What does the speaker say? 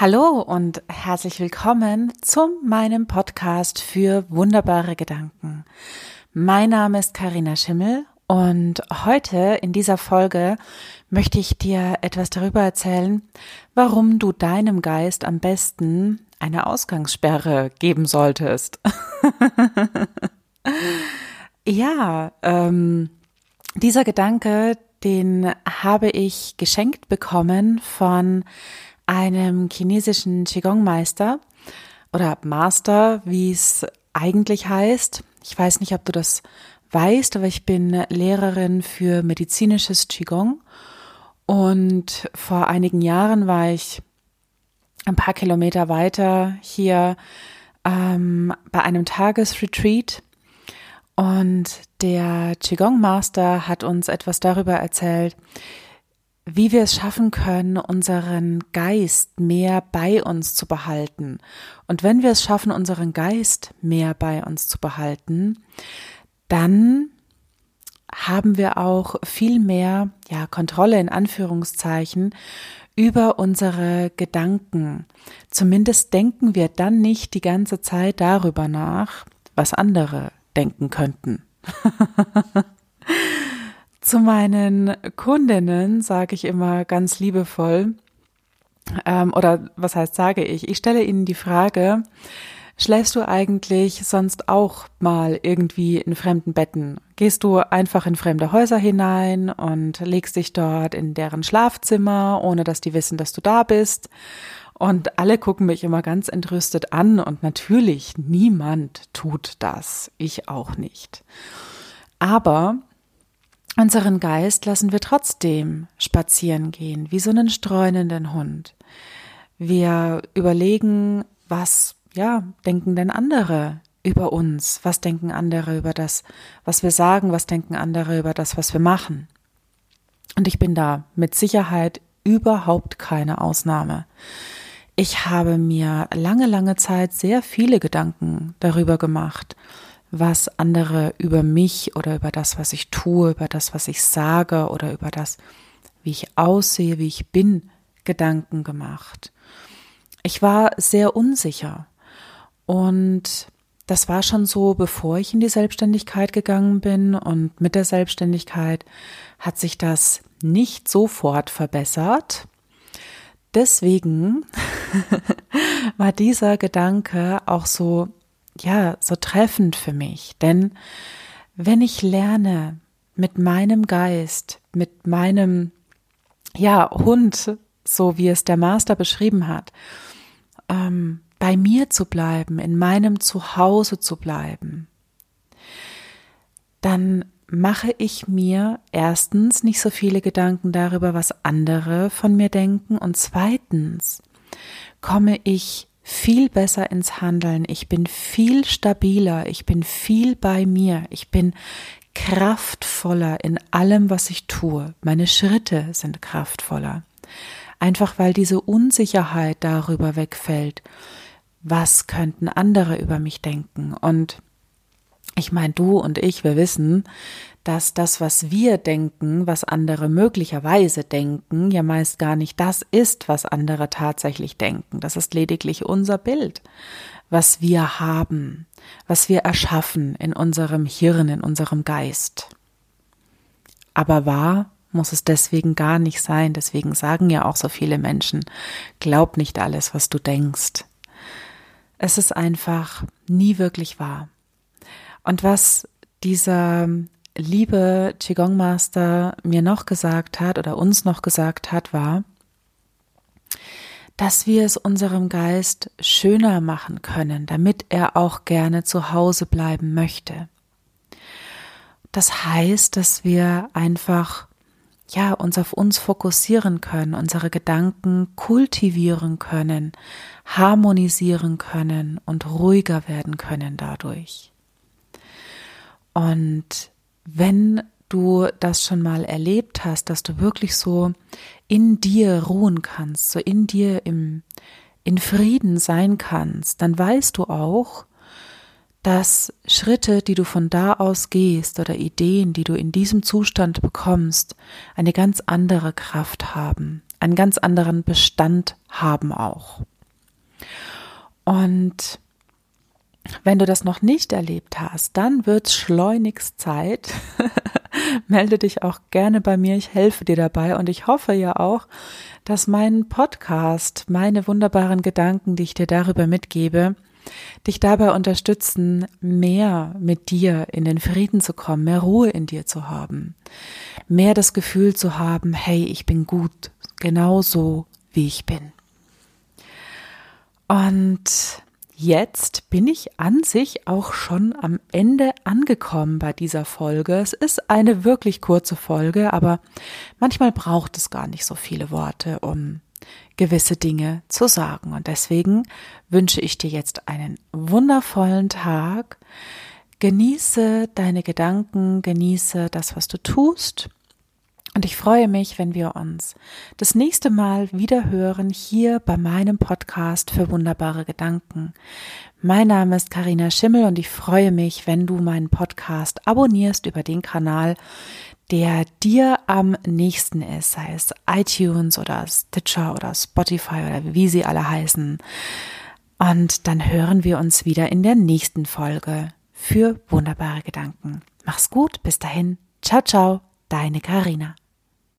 Hallo und herzlich willkommen zu meinem Podcast für wunderbare Gedanken. Mein Name ist Karina Schimmel und heute in dieser Folge möchte ich dir etwas darüber erzählen, warum du deinem Geist am besten eine Ausgangssperre geben solltest. ja, ähm, dieser Gedanke, den habe ich geschenkt bekommen von einem chinesischen Qigong-Meister oder Master, wie es eigentlich heißt. Ich weiß nicht, ob du das weißt, aber ich bin Lehrerin für medizinisches Qigong und vor einigen Jahren war ich ein paar Kilometer weiter hier ähm, bei einem Tagesretreat und der Qigong Master hat uns etwas darüber erzählt, wie wir es schaffen können, unseren Geist mehr bei uns zu behalten. Und wenn wir es schaffen, unseren Geist mehr bei uns zu behalten, dann haben wir auch viel mehr, ja, Kontrolle in Anführungszeichen über unsere Gedanken. Zumindest denken wir dann nicht die ganze Zeit darüber nach, was andere denken könnten. Zu meinen Kundinnen sage ich immer ganz liebevoll, ähm, oder was heißt sage ich, ich stelle ihnen die Frage, schläfst du eigentlich sonst auch mal irgendwie in fremden Betten? Gehst du einfach in fremde Häuser hinein und legst dich dort in deren Schlafzimmer, ohne dass die wissen, dass du da bist? Und alle gucken mich immer ganz entrüstet an und natürlich niemand tut das, ich auch nicht. Aber Unseren Geist lassen wir trotzdem spazieren gehen, wie so einen streunenden Hund. Wir überlegen, was, ja, denken denn andere über uns? Was denken andere über das, was wir sagen? Was denken andere über das, was wir machen? Und ich bin da mit Sicherheit überhaupt keine Ausnahme. Ich habe mir lange, lange Zeit sehr viele Gedanken darüber gemacht, was andere über mich oder über das, was ich tue, über das, was ich sage oder über das, wie ich aussehe, wie ich bin, Gedanken gemacht. Ich war sehr unsicher und das war schon so, bevor ich in die Selbstständigkeit gegangen bin und mit der Selbstständigkeit hat sich das nicht sofort verbessert. Deswegen war dieser Gedanke auch so ja, so treffend für mich. Denn wenn ich lerne, mit meinem Geist, mit meinem, ja, Hund, so wie es der Master beschrieben hat, ähm, bei mir zu bleiben, in meinem Zuhause zu bleiben, dann mache ich mir erstens nicht so viele Gedanken darüber, was andere von mir denken und zweitens komme ich viel besser ins Handeln, ich bin viel stabiler, ich bin viel bei mir, ich bin kraftvoller in allem, was ich tue. Meine Schritte sind kraftvoller. Einfach weil diese Unsicherheit darüber wegfällt, was könnten andere über mich denken. Und ich meine, du und ich, wir wissen, dass das, was wir denken, was andere möglicherweise denken, ja meist gar nicht das ist, was andere tatsächlich denken. Das ist lediglich unser Bild, was wir haben, was wir erschaffen in unserem Hirn, in unserem Geist. Aber wahr muss es deswegen gar nicht sein. Deswegen sagen ja auch so viele Menschen, glaub nicht alles, was du denkst. Es ist einfach nie wirklich wahr. Und was dieser liebe Qigong Master mir noch gesagt hat oder uns noch gesagt hat, war, dass wir es unserem Geist schöner machen können, damit er auch gerne zu Hause bleiben möchte. Das heißt, dass wir einfach ja, uns auf uns fokussieren können, unsere Gedanken kultivieren können, harmonisieren können und ruhiger werden können dadurch. Und wenn du das schon mal erlebt hast, dass du wirklich so in dir ruhen kannst, so in dir im, in Frieden sein kannst, dann weißt du auch, dass Schritte, die du von da aus gehst oder Ideen, die du in diesem Zustand bekommst, eine ganz andere Kraft haben, einen ganz anderen Bestand haben auch. Und wenn du das noch nicht erlebt hast, dann wird schleunigst Zeit. Melde dich auch gerne bei mir, ich helfe dir dabei und ich hoffe ja auch, dass mein Podcast, meine wunderbaren Gedanken, die ich dir darüber mitgebe, dich dabei unterstützen, mehr mit dir in den Frieden zu kommen, mehr Ruhe in dir zu haben, mehr das Gefühl zu haben, hey, ich bin gut, genauso wie ich bin. Und Jetzt bin ich an sich auch schon am Ende angekommen bei dieser Folge. Es ist eine wirklich kurze Folge, aber manchmal braucht es gar nicht so viele Worte, um gewisse Dinge zu sagen. Und deswegen wünsche ich dir jetzt einen wundervollen Tag. Genieße deine Gedanken, genieße das, was du tust und ich freue mich, wenn wir uns das nächste Mal wieder hören hier bei meinem Podcast für wunderbare Gedanken. Mein Name ist Karina Schimmel und ich freue mich, wenn du meinen Podcast abonnierst über den Kanal, der dir am nächsten ist, sei es iTunes oder Stitcher oder Spotify oder wie sie alle heißen. Und dann hören wir uns wieder in der nächsten Folge für wunderbare Gedanken. Mach's gut, bis dahin. Ciao, ciao. Deine Karina.